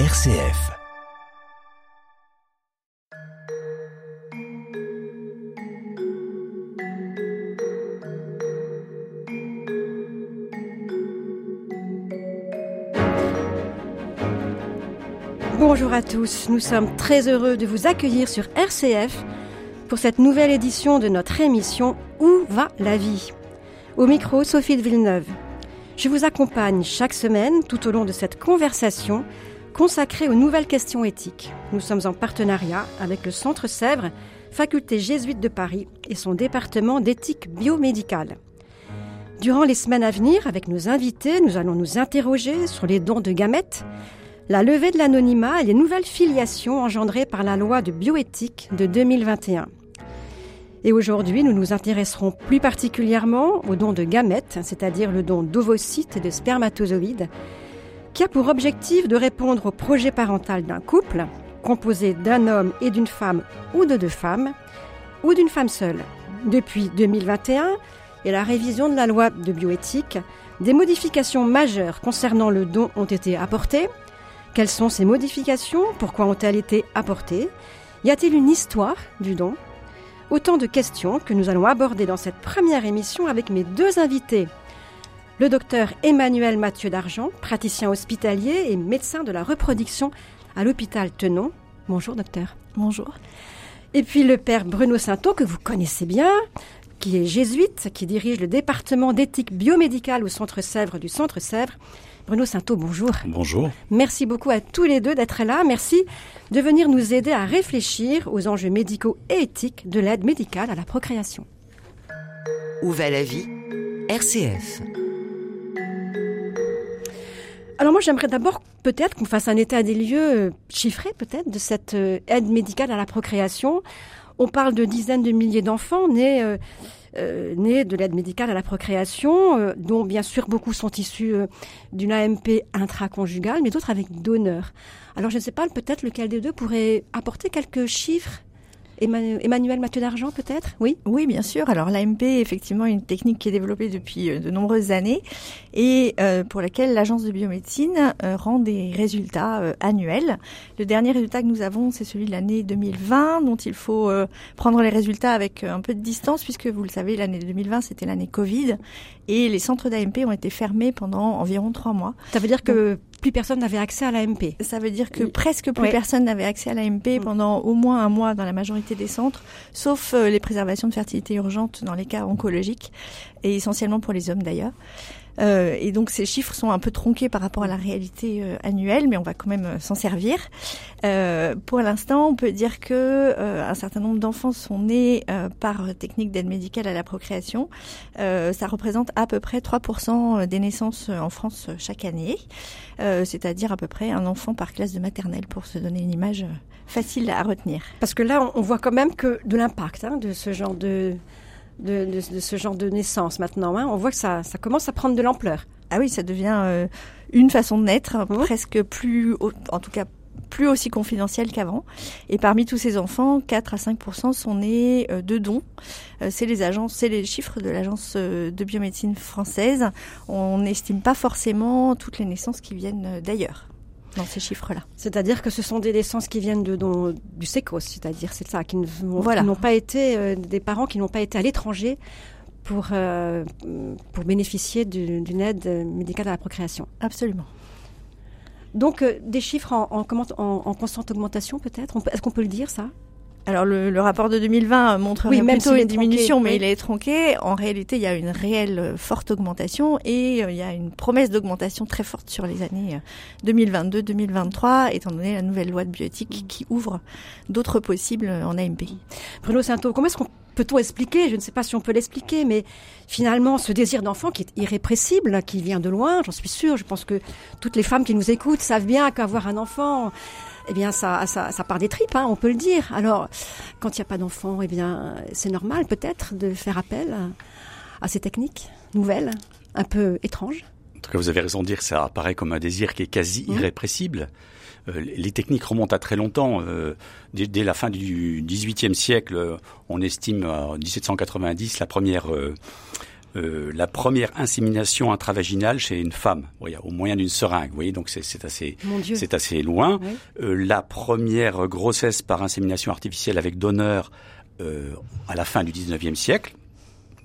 RCF. Bonjour à tous, nous sommes très heureux de vous accueillir sur RCF pour cette nouvelle édition de notre émission Où va la vie? Au micro, Sophie de Villeneuve. Je vous accompagne chaque semaine tout au long de cette conversation consacrée aux nouvelles questions éthiques. Nous sommes en partenariat avec le Centre Sèvres, faculté jésuite de Paris et son département d'éthique biomédicale. Durant les semaines à venir, avec nos invités, nous allons nous interroger sur les dons de gamètes, la levée de l'anonymat et les nouvelles filiations engendrées par la loi de bioéthique de 2021. Et aujourd'hui, nous nous intéresserons plus particulièrement au don de gamètes, c'est-à-dire le don d'ovocytes et de spermatozoïdes, qui a pour objectif de répondre au projet parental d'un couple, composé d'un homme et d'une femme ou de deux femmes, ou d'une femme seule. Depuis 2021 et la révision de la loi de bioéthique, des modifications majeures concernant le don ont été apportées. Quelles sont ces modifications? Pourquoi ont-elles été apportées? Y a-t-il une histoire du don? Autant de questions que nous allons aborder dans cette première émission avec mes deux invités. Le docteur Emmanuel Mathieu d'Argent, praticien hospitalier et médecin de la reproduction à l'hôpital Tenon. Bonjour docteur. Bonjour. Et puis le père Bruno Sainteau, que vous connaissez bien, qui est jésuite, qui dirige le département d'éthique biomédicale au Centre Sèvres du Centre Sèvres. Bruno Sainteau, bonjour. Bonjour. Merci beaucoup à tous les deux d'être là. Merci de venir nous aider à réfléchir aux enjeux médicaux et éthiques de l'aide médicale à la procréation. Où va la vie? RCF. Alors moi j'aimerais d'abord peut-être qu'on fasse un état des lieux chiffré peut-être de cette euh, aide médicale à la procréation. On parle de dizaines de milliers d'enfants nés, euh, euh, de l'aide médicale à la procréation, euh, dont bien sûr beaucoup sont issus euh, d'une AMP intraconjugale, mais d'autres avec donneur. Alors je ne sais pas peut-être lequel des deux pourrait apporter quelques chiffres Emmanuel, Mathieu d'Argent, peut-être? Oui Oui, bien sûr. Alors, l'AMP est effectivement une technique qui est développée depuis euh, de nombreuses années et euh, pour laquelle l'Agence de biomédecine euh, rend des résultats euh, annuels. Le dernier résultat que nous avons, c'est celui de l'année 2020, dont il faut prendre les résultats avec un peu de distance, puisque vous le savez, l'année 2020, c'était l'année Covid et les centres d'AMP ont été fermés pendant environ trois mois. Ça veut dire que plus personne n'avait accès à l'AMP. Ça veut dire que Oui. presque plus Ouais. personne n'avait accès à l'AMP Mm. pendant au moins un mois dans la majorité des centres, sauf euh, les préservations de fertilité urgente dans les cas oncologiques, et essentiellement pour les hommes d'ailleurs. Euh, et donc ces chiffres sont un peu tronqués par rapport à la réalité euh, annuelle, mais on va quand même euh, s'en servir. Euh, pour l'instant, on peut dire que euh, un certain nombre d'enfants sont nés par technique d'aide médicale à la procréation. Ça représente à peu près 3% des naissances en France chaque année, c'est-à-dire à peu près un enfant par classe de maternelle, pour se donner une image facile à retenir. Parce que là, on voit quand même que de l'impact hein, de ce genre de, de, de- de ce genre de naissance maintenant. hein. On voit que ça, ça commence à prendre de l'ampleur. Ah oui, ça devient euh, une façon de naître, Mhm. presque plus, en tout cas plus aussi confidentielle qu'avant. Et parmi tous ces enfants, 4 à 5% sont nés euh, de dons. Euh, c'est les agences, c'est les chiffres de l'agence de biomédecine française. On n'estime pas forcément toutes les naissances qui viennent d'ailleurs dans ces chiffres-là. C'est-à-dire que ce sont des naissances qui viennent de, du sécos, c'est-à-dire c'est ça, qui Voilà. n'ont pas été euh, des parents qui n'ont pas été à l'étranger pour euh, pour bénéficier du- d'une aide médicale à la procréation. Absolument. Donc euh, des chiffres en, en, comment- en- en constante augmentation peut-être? Est-ce qu'on peut le dire ça? Alors le, le rapport de 2020 montre Oui, même plutôt une diminution, mais oui. il est tronqué. En réalité, il y a une réelle euh, forte augmentation et euh, il y a une promesse d'augmentation très forte sur les années euh, 2022-2023, étant donné la nouvelle loi de bioéthique qui ouvre d'autres possibles euh, en AMP. Bruno Sainteau, comment est-ce qu'on peut-on expliquer? Je ne sais pas si on peut l'expliquer, mais finalement, ce désir d'enfant qui est irrépressible, qui vient de loin, j'en suis sûre. Je pense que toutes les femmes qui nous écoutent savent bien qu'avoir un enfant, eh bien, ça, ça, ça part des tripes, hein, on peut le dire. Alors, quand il n'y a pas d'enfant, eh bien, c'est normal peut-être de faire appel à, à ces techniques nouvelles, un peu étranges. En tout cas, vous avez raison de dire que ça apparaît comme un désir qui est quasi irrépressible. Euh, les techniques remontent à très longtemps. Euh, dès, dès la fin du XVIIIe siècle, euh, on estime en 1790 la première euh, euh, la première insémination intravaginale chez une femme, au moyen d'une seringue. Vous voyez, donc c'est assez, c'est assez loin. Euh, la première grossesse par insémination artificielle avec donneur euh, à la fin du 19e siècle.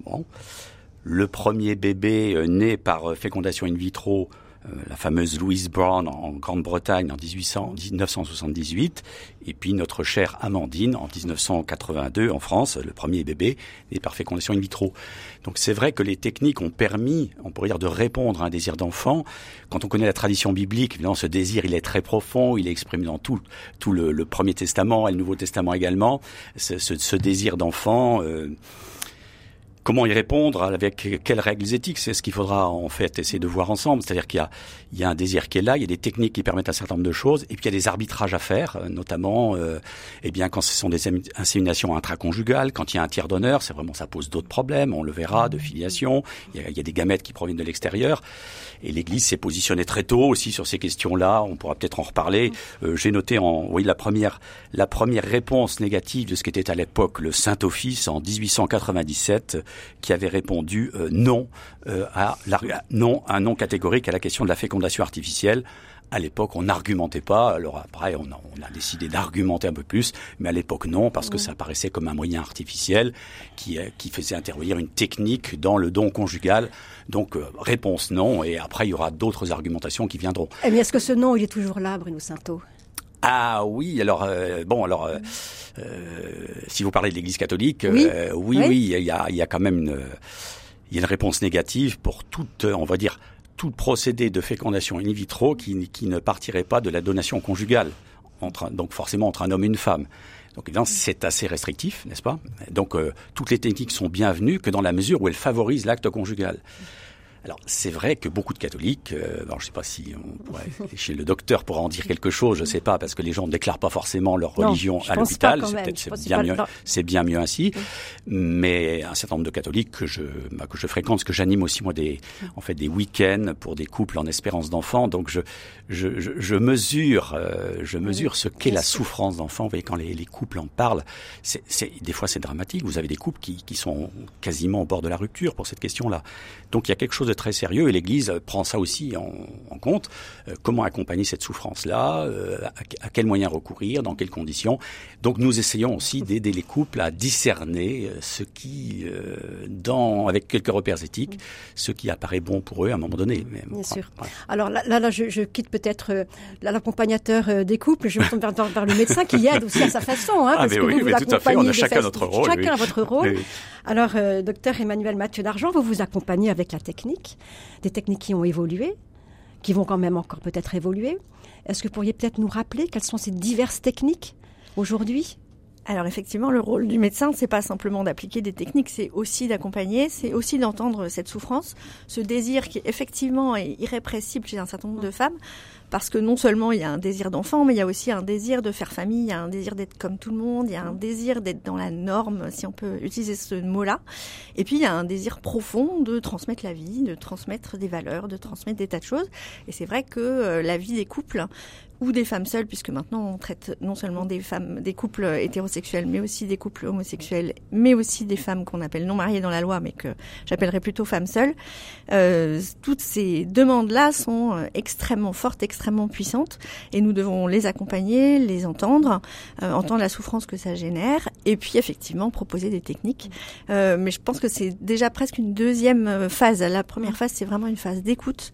Bon. Le premier bébé né par fécondation in vitro la fameuse Louise Brown en Grande-Bretagne en 1800, 1978, et puis notre chère Amandine en 1982 en France, le premier bébé né par fécondation in vitro. Donc c'est vrai que les techniques ont permis, on pourrait dire, de répondre à un désir d'enfant. Quand on connaît la tradition biblique, évidemment, ce désir, il est très profond, il est exprimé dans tout, tout le, Premier Testament et le Nouveau Testament également. Ce, ce, désir d'enfant. Euh, Comment y répondre Avec quelles règles éthiques C'est ce qu'il faudra en fait essayer de voir ensemble. C'est-à-dire qu'il y y a un désir qui est là, il y a des techniques qui permettent un certain nombre de choses, et puis il y a des arbitrages à faire, euh, notamment, euh, eh bien quand ce sont des inséminations intraconjugales, quand il y a un tiers d'honneur, c'est vraiment ça pose d'autres problèmes. On le verra de filiation. Il y a, il y a des gamètes qui proviennent de l'extérieur, et l'Église s'est positionnée très tôt aussi sur ces questions-là. On pourra peut-être en reparler. Euh, J'ai noté en, oui, la première, la première réponse négative de ce qu'était à l'époque le Saint Office en 1897 qui avait répondu euh, non euh, à la, non un non catégorique à la question de la fécondation artificielle. À l'époque, on n'argumentait pas. Alors après, on a, on a décidé d'argumenter un peu plus, mais à l'époque non, parce que ça paraissait comme un moyen artificiel qui, euh, qui faisait intervenir une technique dans le don conjugal. Donc réponse non, et après il y aura d'autres argumentations qui viendront. Mais est-ce que ce non, il est toujours là, Bruno Sainteau? Ah oui, alors euh, bon, alors euh, euh, si vous parlez de l'Église catholique, oui, oui, oui, il y a, y a quand même une, il y a une réponse négative pour toute, on va dire, tout procédé de fécondation in vitro qui, qui ne partirait pas de la donation conjugale, entre, donc forcément entre un homme et une femme. Donc évidemment, c'est assez restrictif, n'est-ce pas? Donc toutes les techniques sont bienvenues que dans la mesure où elles favorisent l'acte conjugal. Alors c'est vrai que beaucoup de catholiques, euh, alors je ne sais pas si on pourrait, chez le docteur pourra en dire quelque chose, je ne sais pas, parce que les gens ne déclarent pas forcément leur religion à l'hôpital, c'est peut-être bien mieux, c'est bien mieux ainsi. Mais un certain nombre de catholiques que je bah, que je fréquente, parce que j'anime aussi moi des en fait des week-ends pour des couples en espérance d'enfants, donc je je, je, je mesure euh, je mesure ce qu'est la souffrance d'enfants. Vous voyez quand les, les couples en parlent, c'est des fois c'est dramatique. Vous avez des couples qui qui sont quasiment au bord de la rupture pour cette question-là. Donc il y a quelque chose de très sérieux et l'Église prend ça aussi en, compte. Euh, comment accompagner cette souffrance-là euh, à, quels moyens recourir Dans quelles conditions Donc nous essayons aussi d'aider les couples à discerner euh, ce qui, dans, avec quelques repères éthiques, ce qui apparaît bon pour eux à un moment donné. Bien sûr. Alors là, là, je, quitte peut-être l'accompagnateur des couples. Je me tourne vers, le médecin qui aide aussi à sa façon. Hein, ah, mais oui, mais tout à fait. On a chacun notre rôle. Chacun a votre rôle. Alors, docteur Emmanuel Mathieu d'Argent, vous vous accompagnez avec la technique des techniques qui ont évolué, qui vont quand même encore peut-être évoluer. Est-ce que vous pourriez peut-être nous rappeler quelles sont ces diverses techniques aujourd'hui alors effectivement, le rôle du médecin, c'est pas simplement d'appliquer des techniques, c'est aussi d'accompagner, c'est aussi d'entendre cette souffrance, ce désir qui effectivement est irrépressible chez un certain nombre de femmes, parce que non seulement il y a un désir d'enfant, mais il y a aussi un désir de faire famille, il y a un désir d'être comme tout le monde, il y a un désir d'être dans la norme, si on peut utiliser ce mot-là. Et puis il y a un désir profond de transmettre la vie, de transmettre des valeurs, de transmettre des tas de choses. Et c'est vrai que euh, la vie des couples ou des femmes seules, puisque maintenant on traite non seulement des femmes, des couples hétérosexuels, mais aussi des couples homosexuels, mais aussi des femmes qu'on appelle non mariées dans la loi, mais que j'appellerais plutôt femmes seules. Euh, toutes ces demandes-là sont euh, extrêmement fortes, extrêmement puissantes, et nous devons les accompagner, les entendre, euh, entendre la souffrance que ça génère, et puis effectivement proposer des techniques. Euh, mais je pense que c'est déjà presque une deuxième phase. La première phase, c'est vraiment une phase d'écoute.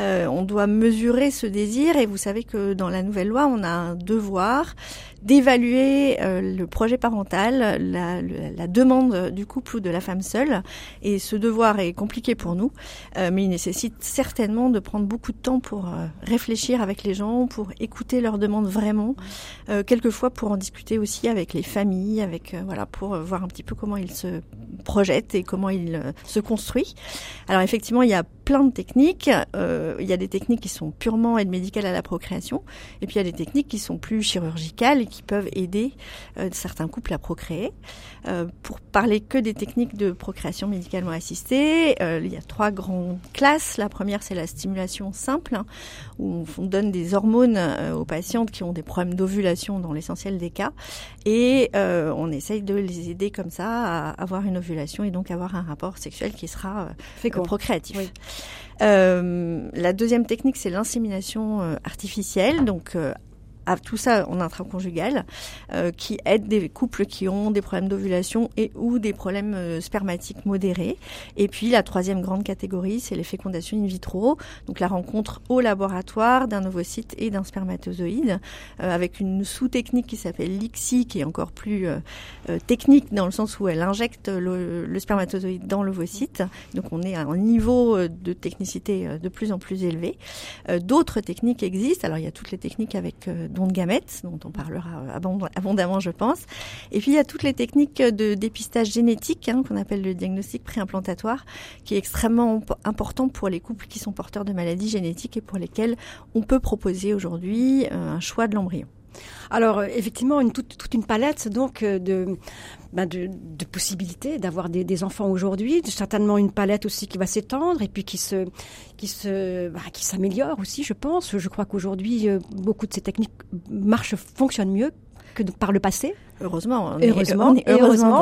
Euh, on doit mesurer ce désir et vous savez que dans la nouvelle loi, on a un devoir d'évaluer euh, le projet parental, la, demande du couple ou de la femme seule. Et ce devoir est compliqué pour nous, euh, mais il nécessite certainement de prendre beaucoup de temps pour réfléchir avec les gens, pour écouter leurs demandes vraiment, quelquefois pour en discuter aussi avec les familles, avec voilà pour voir un petit peu comment ils se projettent et comment ils se construisent. Alors effectivement, il y a plein de techniques. Euh, il y a des techniques qui sont purement aide médicale à la procréation, et puis il y a des techniques qui sont plus chirurgicales qui peuvent aider euh, certains couples à procréer. Euh, pour parler que des techniques de procréation médicalement assistée, il y a trois grandes classes. La première, c'est la stimulation simple, hein, où on donne des hormones aux patientes qui ont des problèmes d'ovulation dans l'essentiel des cas, et on essaye de les aider comme ça à avoir une ovulation et donc avoir un rapport sexuel qui sera procréatif. Euh, la deuxième technique, c'est l'insémination euh, artificielle. Donc, euh, tout ça en intraconjugal, euh, qui aide des couples qui ont des problèmes d'ovulation et ou des problèmes euh, spermatiques modérés. Et puis la troisième grande catégorie, c'est les fécondations in vitro, donc la rencontre au laboratoire d'un ovocyte et d'un spermatozoïde, euh, avec une sous-technique qui s'appelle l'ICSI, qui est encore plus technique dans le sens où elle injecte le, le spermatozoïde dans l'ovocyte. Donc on est à un niveau de technicité de plus en plus élevé. D'autres techniques existent. Alors il y a toutes les techniques avec de gamètes, dont on parlera euh, abondamment, je pense. Et puis il y a toutes les techniques de dépistage génétique, hein, qu'on appelle le diagnostic préimplantatoire, qui est extrêmement important pour les couples qui sont porteurs de maladies génétiques et pour lesquels on peut proposer aujourd'hui euh, un choix de l'embryon. Alors euh, effectivement, une, toute, toute, une palette donc euh, de, ben de, de, possibilités d'avoir des, des, enfants aujourd'hui. Certainement une palette aussi qui va s'étendre et puis qui se qui se ben, qui s'améliore aussi, je pense. Je crois qu'aujourd'hui euh, beaucoup de ces techniques marchent, fonctionnent mieux que par le passé. Heureusement, on heureusement,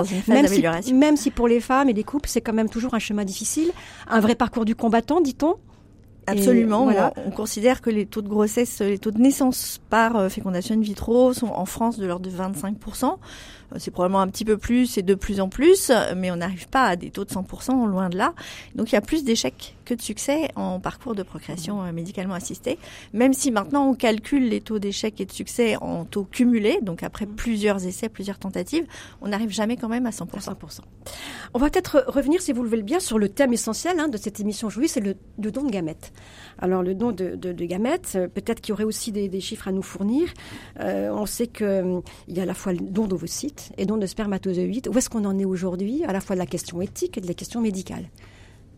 est, même, si, même si pour les femmes et les couples, c'est quand même toujours un chemin difficile, un vrai parcours du combattant, dit-on. Absolument. On, considère que les taux de grossesse, les taux de naissance par euh, fécondation in vitro sont en France de l'ordre de 25 euh, c'est probablement un petit peu plus et de plus en plus, mais on n'arrive pas à des taux de 100%, loin de là. Donc il y a plus d'échecs que de succès en parcours de procréation euh, médicalement assistée, même si maintenant on calcule les taux d'échecs et de succès en taux cumulés, donc après mm. plusieurs essais, plusieurs tentatives, on n'arrive jamais quand même à 100%. 100%. On va peut-être revenir, si vous le voulez bien, sur le thème essentiel hein, de cette émission aujourd'hui, c'est le, don de gamètes. Alors le don de, gamètes, euh, peut-être qu'il y aurait aussi des, chiffres à nous fournir. on sait qu'il y a à la fois le don d'ovocytes, et donc de spermatozoïdes. Où est-ce qu'on en est aujourd'hui, à la fois de la question éthique et de la question médicale?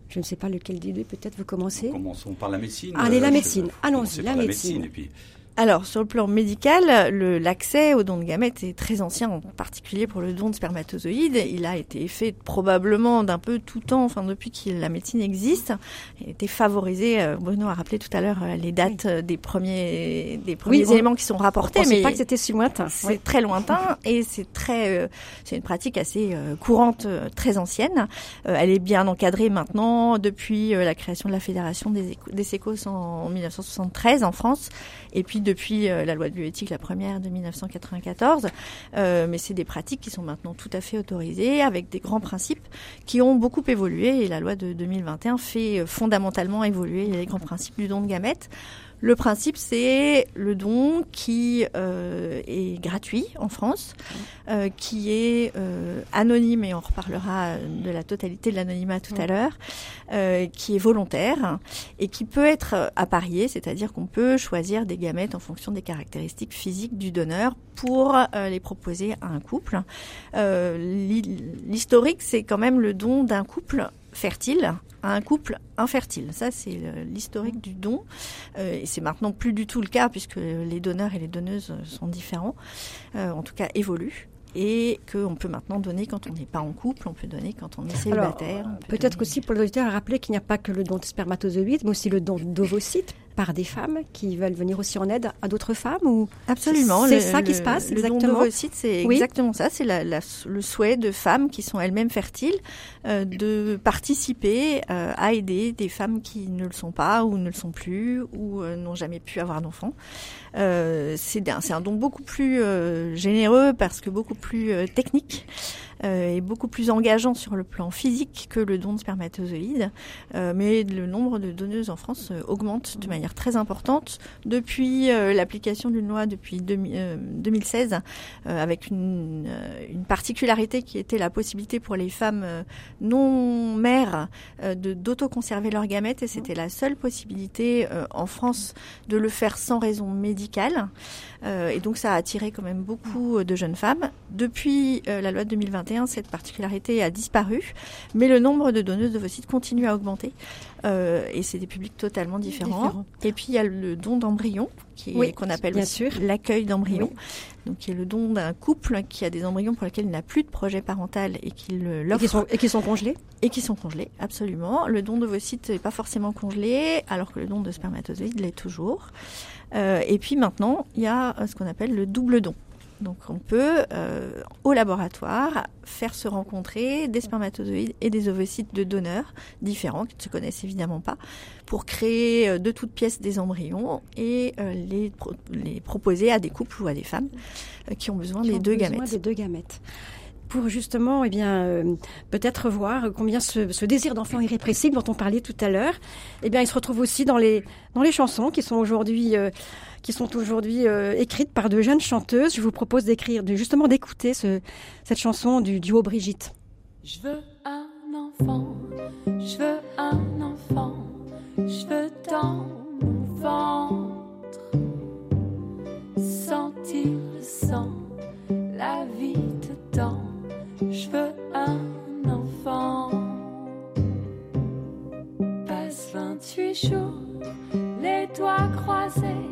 Je ne sais pas lequel des deux, peut-être vous commencez. Commençons par la médecine. Allez, la euh, médecine. Allons-y, la, médecine. médecine alors, sur le plan médical, l'accès au don de gamètes est très ancien, en particulier pour le don de spermatozoïdes. Il a été fait probablement d'un peu tout temps, enfin depuis que la médecine existe. Il a été favorisé. Euh, Bruno a rappelé tout à l'heure euh, les dates des premiers des premiers éléments qui sont rapportés, mais pas que c'était si lointain. C'est très lointain et c'est très euh, c'est une pratique assez courante, très ancienne. elle est bien encadrée maintenant depuis la création de la fédération des, des sécos en 1973 en France et puis depuis euh, la loi de bioéthique, la première de 1994. Euh, mais c'est des pratiques qui sont maintenant tout à fait autorisées avec des grands principes qui ont beaucoup évolué et la loi de 2021 fait euh, fondamentalement évoluer les grands principes du don de gamètes. Le principe, c'est le don qui euh, est gratuit en France, euh, qui est euh, anonyme, et on reparlera de la totalité de l'anonymat tout à l'heure, euh, qui est volontaire et qui peut être apparié, c'est-à-dire qu'on peut choisir des gamètes en fonction des caractéristiques physiques du donneur pour les proposer à un couple. L'historique, c'est quand même le don d'un couple fertile à un couple infertile. Ça, c'est l'historique du don. Euh, et c'est maintenant plus du tout le cas puisque les donneurs et les donneuses sont différents, euh, en tout cas évoluent et qu'on peut maintenant donner quand on n'est pas en couple, on peut donner quand on est célibataire. Peut-être qu'aussi pour l'auditeur à rappeler qu'il n'y a pas que le don de spermatozoïdes, mais aussi le don d'ovocytes par des femmes qui veulent venir aussi en aide à d'autres femmes ou absolument c'est ça qui se passe le don d'ovocytes c'est exactement ça c'est la, le souhait de femmes qui sont elles-mêmes fertiles euh, de participer euh, à aider des femmes qui ne le sont pas ou ne le sont plus ou euh, n'ont jamais pu avoir d'enfants. C'est un, un don beaucoup plus généreux parce que beaucoup plus technique est beaucoup plus engageant sur le plan physique que le don de spermatozoïdes, euh, mais le nombre de donneuses en France euh, augmente de manière très importante. Depuis l'application d'une loi depuis 2016 avec une, une, particularité qui était la possibilité pour les femmes non mères d'autoconserver leurs gamètes. Et c'était la seule possibilité en France de le faire sans raison médicale et donc ça a attiré quand même beaucoup de jeunes femmes. Depuis la loi de 2021 2021, cette particularité a disparu, mais le nombre de donneuses d'ovocytes continue à augmenter. Euh, et c'est des publics totalement différents. Et puis il y a le don d'embryons, qu'on appelle bien sûr l'accueil d'embryons, donc qui est le don d'un couple qui a des embryons pour lesquels il n'a plus de projet parental et qui l'offre et qui sont congelés et qui sont congelés absolument. Le don d'ovocytes n'est pas forcément congelé, alors que le don de spermatozoïdes l'est toujours. Euh, et puis maintenant, il y a euh, ce qu'on appelle le double don. Donc on peut, euh, au laboratoire, faire se rencontrer des spermatozoïdes et des ovocytes de donneurs différents, qui ne se connaissent évidemment pas, pour créer de toutes pièces des embryons et les, les proposer à des couples ou à des femmes qui ont besoin des deux gamètes. Des deux gamètes pour justement, eh bien, euh, peut-être voir combien ce, désir d'enfant irrépressible dont on parlait tout à l'heure, eh bien, il se retrouve aussi dans les dans les chansons qui sont aujourd'hui euh, qui sont aujourd'hui euh, écrites par de jeunes chanteuses. Je vous propose d'écrire, de justement d'écouter cette chanson du duo Brigitte. Je veux un enfant, je veux un enfant, je veux dans je veux un enfant. Passe 28 jours, les doigts croisés,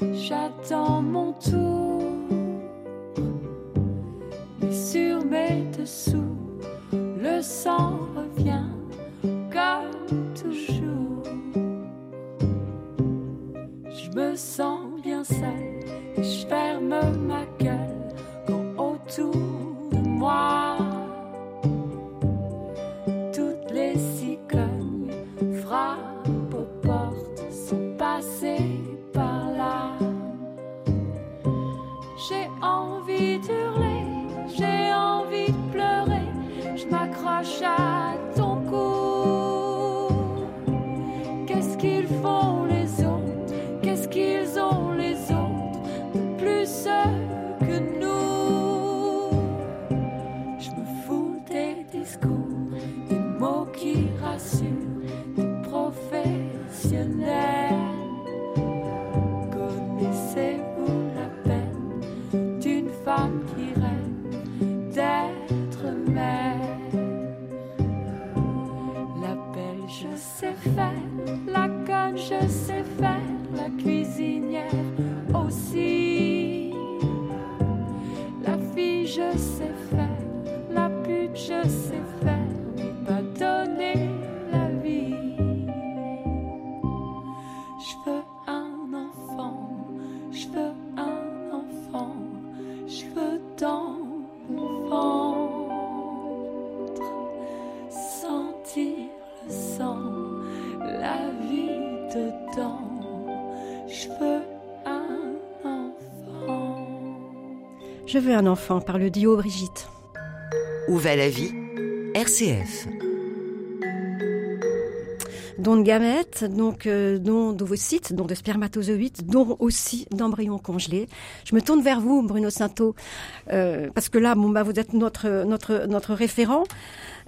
j'attends mon tour. Mais sur mes dessous, le sang revient comme toujours. Je me sens bien seule et je ferme ma gueule quand autour de moi. Un enfant par le duo Brigitte. Où va la vie? RCF. Don de gamètes, donc euh, don d'ovocytes, don de spermatozoïdes, don aussi d'embryons congelés. Je me tourne vers vous, Bruno Sainteau, euh, parce que là, bon, bah, vous êtes notre notre notre référent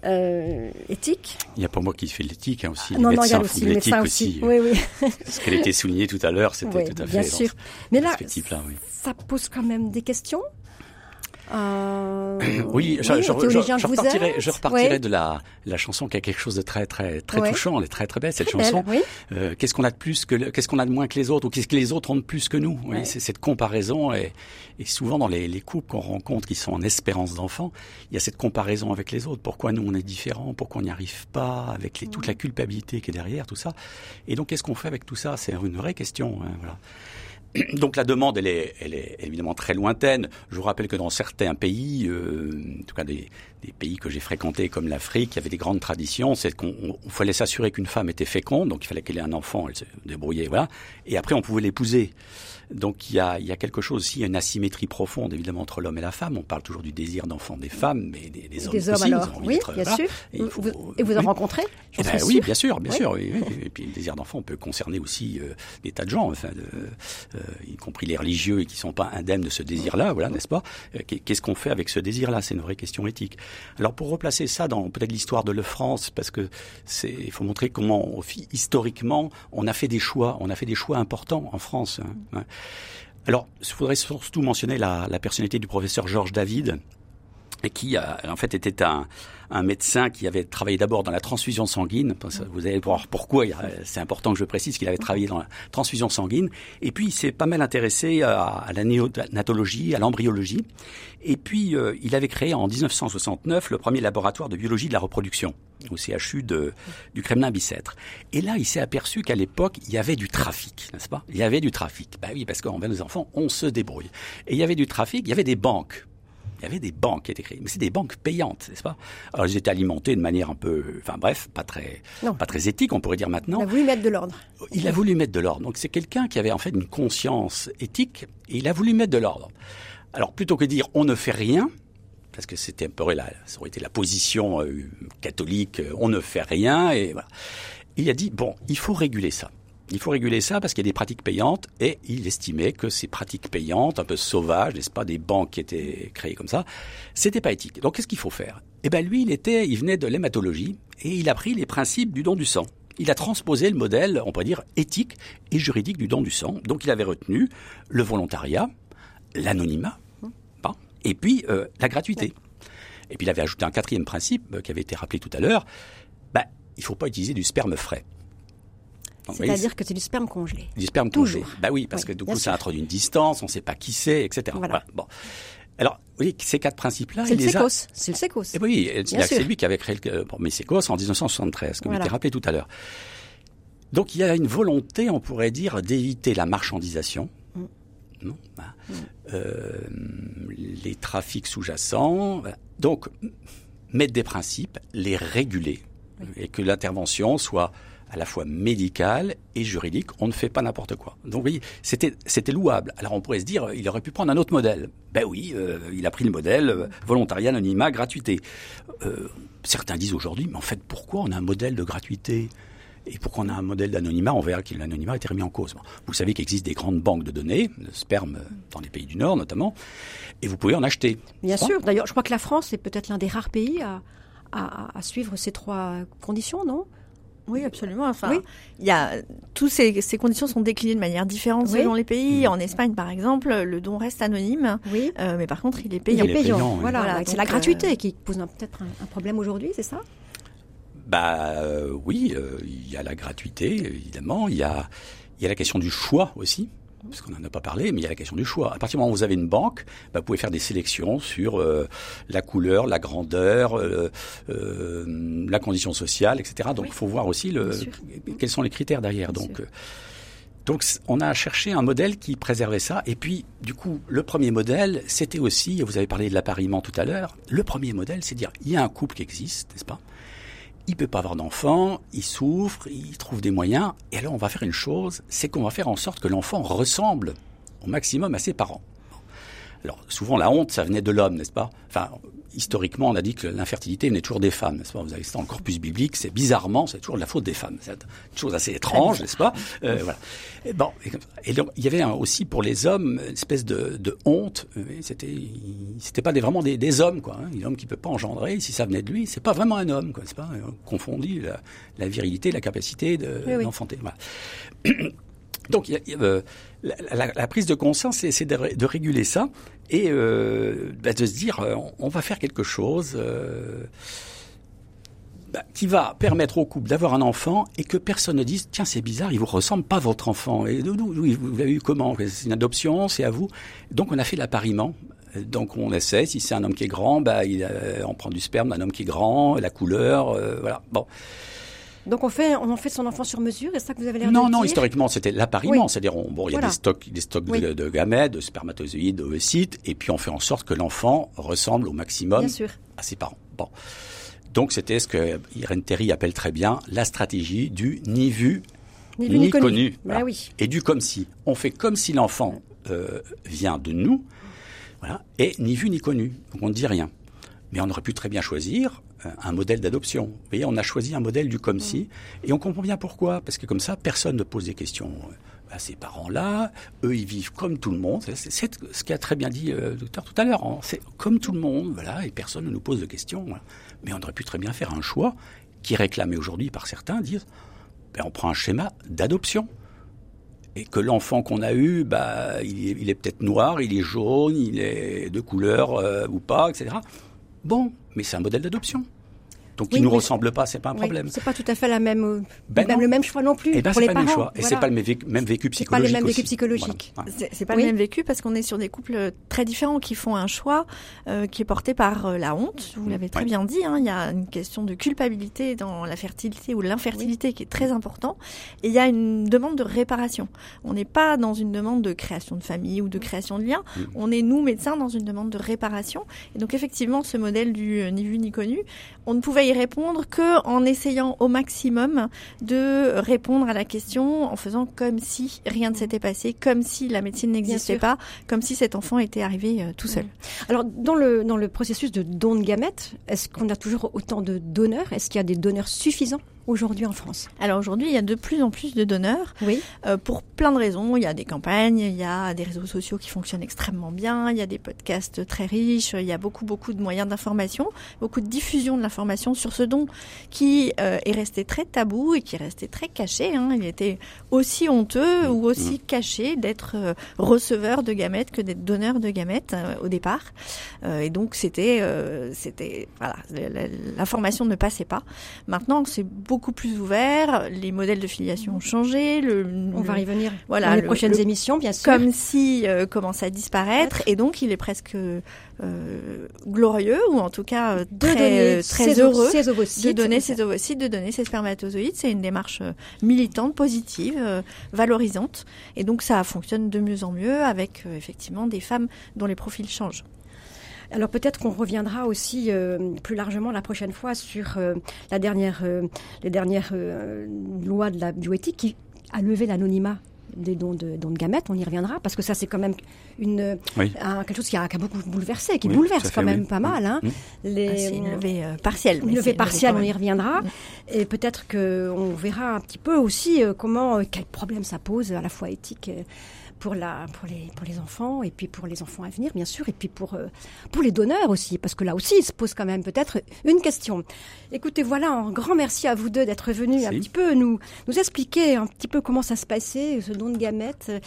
euh, éthique. Il n'y a pas moi qui fais l'éthique, hein, aussi. Ah, non, non, il y a aussi le médecin aussi. Oui, oui. Ce qu'elle était souligné tout à l'heure, c'était tout à fait. Bien sûr. Mais là, ça pose quand même des questions. Euh... oui, je, je, je, repartirai, je repartirai de la, la chanson qui a quelque chose de très très très touchant, elle est très très belle cette chanson. euh, qu'est-ce qu'on a de plus que qu'est-ce qu'on a de moins que les autres ou qu'est-ce que les autres ont de plus que nous? Oui, C'est cette comparaison et, et souvent dans les, les couples qu'on rencontre qui sont en espérance d'enfant, il y a cette comparaison avec les autres. Pourquoi nous on est différents? Pourquoi on n'y arrive pas Avec les, toute la culpabilité qui est derrière tout ça? Et donc qu'est-ce qu'on fait avec tout ça? C'est une vraie question. Hein, voilà. Donc la demande, elle est, elle est évidemment très lointaine. Je vous rappelle que dans certains pays, euh, en tout cas des, des pays que j'ai fréquentés comme l'Afrique, il y avait des grandes traditions. C'est qu'on fallait s'assurer qu'une femme était féconde, donc il fallait qu'elle ait un enfant, elle se débrouillait, voilà. Et après, on pouvait l'épouser. Donc il y, a, il y a quelque chose aussi, une asymétrie profonde évidemment entre l'homme et la femme. On parle toujours du désir d'enfant des femmes, mais des, des hommes des aussi. Alors. oui, bien sûr. Et, vous, et vous en rencontrez eh ben, Oui, bien sûr, bien sûr. Oui, Et puis le désir d'enfant peut concerner aussi euh, des tas de gens, enfin, de, euh, y compris les religieux et qui sont pas indemnes de ce désir-là, voilà, n'est-ce pas? Euh, Qu'est-ce qu'on fait avec ce désir-là? C'est une vraie question éthique. Alors pour replacer ça dans peut-être l'histoire de la France, parce que c'est, il faut montrer comment historiquement on a fait des choix, on a fait des choix importants en France. Hein. Alors, il faudrait surtout mentionner la, personnalité du professeur Georges David, qui en fait était un, un médecin qui avait travaillé d'abord dans la transfusion sanguine. Vous allez voir pourquoi. C'est important que je précise qu'il avait travaillé dans la transfusion sanguine. Et puis il s'est pas mal intéressé à, la néonatologie, à l'embryologie. Et puis euh, il avait créé en 1969 le premier laboratoire de biologie de la reproduction au CHU de, du Kremlin-Bicêtre. Et là, il s'est aperçu qu'à l'époque, il y avait du trafic, n'est-ce pas? Il y avait du trafic. Bah oui, parce qu'en ben, nos enfants, on se débrouille. Et il y avait du trafic, il y avait des banques il y avait des banques qui étaient créées, mais c'est des banques payantes, n'est-ce pas? Alors elles étaient alimentées de manière un peu, enfin bref, pas très, pas très éthique, on pourrait dire maintenant. Il a voulu mettre de l'ordre. Il a voulu mettre de l'ordre. Donc c'est quelqu'un qui avait en fait une conscience éthique et il a voulu mettre de l'ordre. Alors plutôt que de dire on ne fait rien, parce que c'était un peu la, ça aurait été la position euh, catholique, euh, on ne fait rien et voilà. Il a dit bon, il faut réguler ça. Il faut réguler ça parce qu'il y a des pratiques payantes et il estimait que ces pratiques payantes, un peu sauvages, n'est-ce pas, des banques qui étaient créées comme ça, c'était pas éthique. Donc qu'est-ce qu'il faut faire? Eh ben lui, il était, il venait de l'hématologie et il a pris les principes du don du sang. Il a transposé le modèle, on pourrait dire, éthique et juridique du don du sang. Donc il avait retenu le volontariat, l'anonymat, et puis euh, la gratuité. Et puis il avait ajouté un quatrième principe euh, qui avait été rappelé tout à l'heure. Ben, il ne faut pas utiliser du sperme frais. C'est-à-dire que c'est du sperme congelé. Du sperme Toujours. congelé. Bah oui, parce que du coup, ça introduit une distance, on ne sait pas qui c'est, etc. Voilà. Bon. Alors, oui, ces quatre principes-là, c'est le sécos. C'est le sécos. Eh oui, c'est lui qui avait créé le, bon, mais sécos en 1973, comme il était rappelé tout à l'heure. Donc, il y a une volonté, on pourrait dire, d'éviter la marchandisation. Mm. Non, bah, mm. euh, les trafics sous-jacents. Donc, mettre des principes, les réguler, et que l'intervention soit à la fois médical et juridique. On ne fait pas n'importe quoi. Donc oui, c'était c'était louable. Alors on pourrait se dire, il aurait pu prendre un autre modèle. Ben oui, euh, il a pris le modèle euh, volontariat, anonymat, gratuité. Euh, certains disent aujourd'hui, mais en fait, pourquoi on a un modèle de gratuité? Et pourquoi on a un modèle d'anonymat? On verra que l'anonymat a été remis en cause. Vous savez qu'il existe des grandes banques de données, de sperme dans les pays du Nord notamment, et vous pouvez en acheter. Bien sûr. D'ailleurs, je crois que la France est peut-être l'un des rares pays à, à, à suivre ces trois conditions, non? Oui, absolument. Enfin, il y a toutes ces, ces, conditions sont déclinées de manière différente selon les pays. En Espagne, par exemple, le don reste anonyme, oui. Euh, mais par contre, il est payant. Il est payant. Voilà, c'est la gratuité euh, qui pose peut-être un, problème aujourd'hui, c'est ça? Bah euh, oui, il y a la gratuité, évidemment. Il y a il y a la question du choix aussi parce qu'on n'en a pas parlé, mais il y a la question du choix. À partir du moment où vous avez une banque, bah, vous pouvez faire des sélections sur euh, la couleur, la grandeur, euh, euh, la condition sociale, etc. Donc il faut voir aussi le, quels sont les critères derrière. donc, donc on a cherché un modèle qui préservait ça. Et puis, du coup, le premier modèle, c'était aussi, vous avez parlé de l'appariement tout à l'heure, le premier modèle, c'est dire, il y a un couple qui existe, n'est-ce pas? Il peut pas avoir d'enfant, il souffre, il trouve des moyens, et alors on va faire une chose, c'est qu'on va faire en sorte que l'enfant ressemble au maximum à ses parents. Alors souvent la honte, ça venait de l'homme, n'est-ce pas? Enfin, historiquement, on a dit que l'infertilité venait toujours des femmes, n'est-ce pas? Vous avez ça dans le corpus biblique, c'est bizarrement, c'est toujours de la faute des femmes. C'est une chose assez étrange, n'est-ce pas? Euh, Voilà. Et bon, et donc il y avait aussi pour les hommes une espèce de, de honte. C'était, c'était pas des, vraiment des, des, hommes, quoi. Hein, un homme qui peut pas engendrer. Si ça venait de lui, c'est pas vraiment un homme, quoi. C'est pas? Confondu la, la, virilité, la capacité d'enfanter. De, voilà. Donc, euh, la, prise de conscience, c'est de, réguler ça et euh, bah, de se dire, euh, on, va faire quelque chose bah, qui va permettre au couple d'avoir un enfant et que personne ne dise, tiens, c'est bizarre, il vous ressemble pas votre enfant. Et oui, vous l'avez eu comment? C'est une adoption, c'est à vous. Donc, on a fait l'appariement. Donc on essaie, si c'est un homme qui est grand, bah, on prend du sperme d'un homme qui est grand, la couleur, voilà. Bon. Donc on fait, on en fait son enfant sur mesure, est-ce ça que vous avez l'air de dire Non, historiquement c'était l'appariement, c'est-à-dire bon, il y a des stocks, des stocks de, gamètes, de spermatozoïdes, d'ovocytes, et puis on fait en sorte que l'enfant ressemble au maximum à ses parents. Bon. Donc c'était ce que Irène Terry appelle très bien la stratégie du ni vu ni, connu. Bah oui. Et du comme si. On fait comme si l'enfant euh, vient de nous, voilà, et ni vu ni connu. Donc on ne dit rien. Mais on aurait pu très bien choisir un modèle d'adoption. Vous voyez, on a choisi un modèle du comme si, et on comprend bien pourquoi, parce que comme ça, personne ne pose des questions à ces parents-là. Eux, ils vivent comme tout le monde. C'est ce qu'a très bien dit euh, le docteur tout à l'heure. Hein. C'est comme tout le monde, voilà, et personne ne nous pose de questions. Mais on aurait pu très bien faire un choix qui est réclamé aujourd'hui par certains, dire, ben, on prend un schéma d'adoption et que l'enfant qu'on a eu, bah, il est, peut-être noir, il est jaune, il est de couleur euh, ou pas, etc Bon, mais c'est un modèle d'adoption. Donc, qui ne nous ressemble pas, c'est pas un problème. c'est pas tout à fait la même, euh, ben le même choix non plus. Et eh ben, pour les pas parents. Le choix. Et c'est pas le même vécu, même vécu psychologique. Pas le même vécu psychologique. C'est pas le même vécu parce qu'on est sur des couples très différents qui font un choix euh, qui est porté par euh, la honte. Vous l'avez très bien dit. Hein, il y a une question de culpabilité dans la fertilité ou l'infertilité qui est très important. Et il y a une demande de réparation. On n'est pas dans une demande de création de famille ou de création de liens. Mm. On est nous médecins dans une demande de réparation. Et donc effectivement, ce modèle du ni vu ni connu, on ne pouvait y répondre que en essayant au maximum de répondre à la question en faisant comme si rien ne s'était passé, comme si la médecine n'existait pas, comme si cet enfant était arrivé euh, tout seul. Alors dans le dans le processus de don de gamètes, est-ce qu'on a toujours autant de donneurs? Est-ce qu'il y a des donneurs suffisants? Aujourd'hui en France Alors aujourd'hui, il y a de plus en plus de donneurs. Oui. Euh, pour plein de raisons. Il y a des campagnes, il y a des réseaux sociaux qui fonctionnent extrêmement bien, il y a des podcasts très riches, il y a beaucoup beaucoup de moyens d'information, beaucoup de diffusion de l'information sur ce don qui euh, est resté très tabou et qui est resté très caché. Hein. Il était aussi honteux ou aussi mmh. caché d'être euh, receveur de gamètes que d'être donneur de gamètes au départ. et donc c'était c'était voilà l'information ne passait pas. Maintenant c'est beaucoup plus ouvert, les modèles de filiation ont changé. Le, On va y venir voilà, dans les prochaines émissions, bien sûr. Comme si euh, commence à disparaître, et donc il est presque euh, glorieux, ou en tout cas euh, très, très heureux de donner ses ovocytes, de donner ses spermatozoïdes. C'est une démarche militante, positive, valorisante, et donc ça fonctionne de mieux en mieux avec effectivement des femmes dont les profils changent. Alors peut-être qu'on reviendra aussi euh, plus largement la prochaine fois sur euh, la dernière, euh, les dernières lois de la bioéthique qui a levé l'anonymat des dons de, dons de gamètes, on y reviendra, parce que ça c'est quand même une, quelque chose qui a, beaucoup bouleversé, qui bouleverse quand même pas mal. Hein. Mmh. Les, ah, c'est une levée partielle. Une levée partielle, on y reviendra. Mmh. Et peut-être qu'on verra un petit peu aussi comment, quel problème ça pose à la fois éthique pour, la, pour, les, pour les enfants et puis pour les enfants à venir, bien sûr, et puis pour, euh, pour les donneurs aussi, parce que là aussi, il se pose quand même peut-être une question. Écoutez, voilà, un grand merci à vous deux d'être venus un petit peu nous, nous expliquer un petit peu comment ça se passait, ce don de gamètes, euh,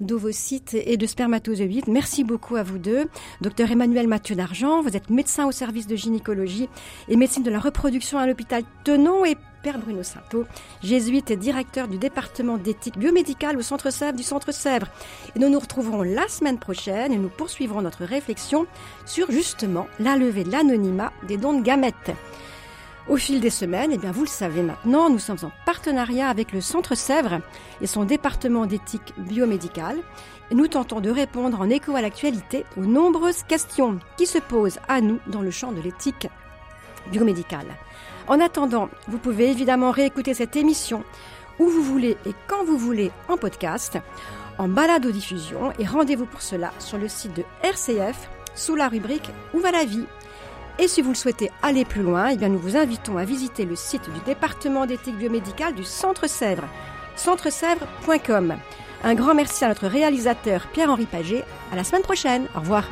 d'ovocytes et de spermatozoïdes. Merci beaucoup à vous deux. Docteur Emmanuel Mathieu d'Argent, vous êtes médecin au service de gynécologie et médecine de la reproduction à l'hôpital Tenon et Bruno Sato, jésuite et directeur du département d'éthique biomédicale au Centre Sèvres du Centre Sèvres. Et nous nous retrouverons la semaine prochaine et nous poursuivrons notre réflexion sur justement la levée de l'anonymat des dons de gamètes. Au fil des semaines, eh bien vous le savez maintenant, nous sommes en partenariat avec le Centre Sèvres et son département d'éthique biomédicale. Et nous tentons de répondre en écho à l'actualité aux nombreuses questions qui se posent à nous dans le champ de l'éthique biomédicale. En attendant, vous pouvez évidemment réécouter cette émission où vous voulez et quand vous voulez en podcast, en balade aux diffusion et rendez-vous pour cela sur le site de RCF sous la rubrique Où va la vie? Et si vous le souhaitez aller plus loin, eh bien nous vous invitons à visiter le site du département d'éthique biomédicale du Centre Sèvres, centresèvres.com. Un grand merci à notre réalisateur Pierre-Henri Paget. À la semaine prochaine. Au revoir.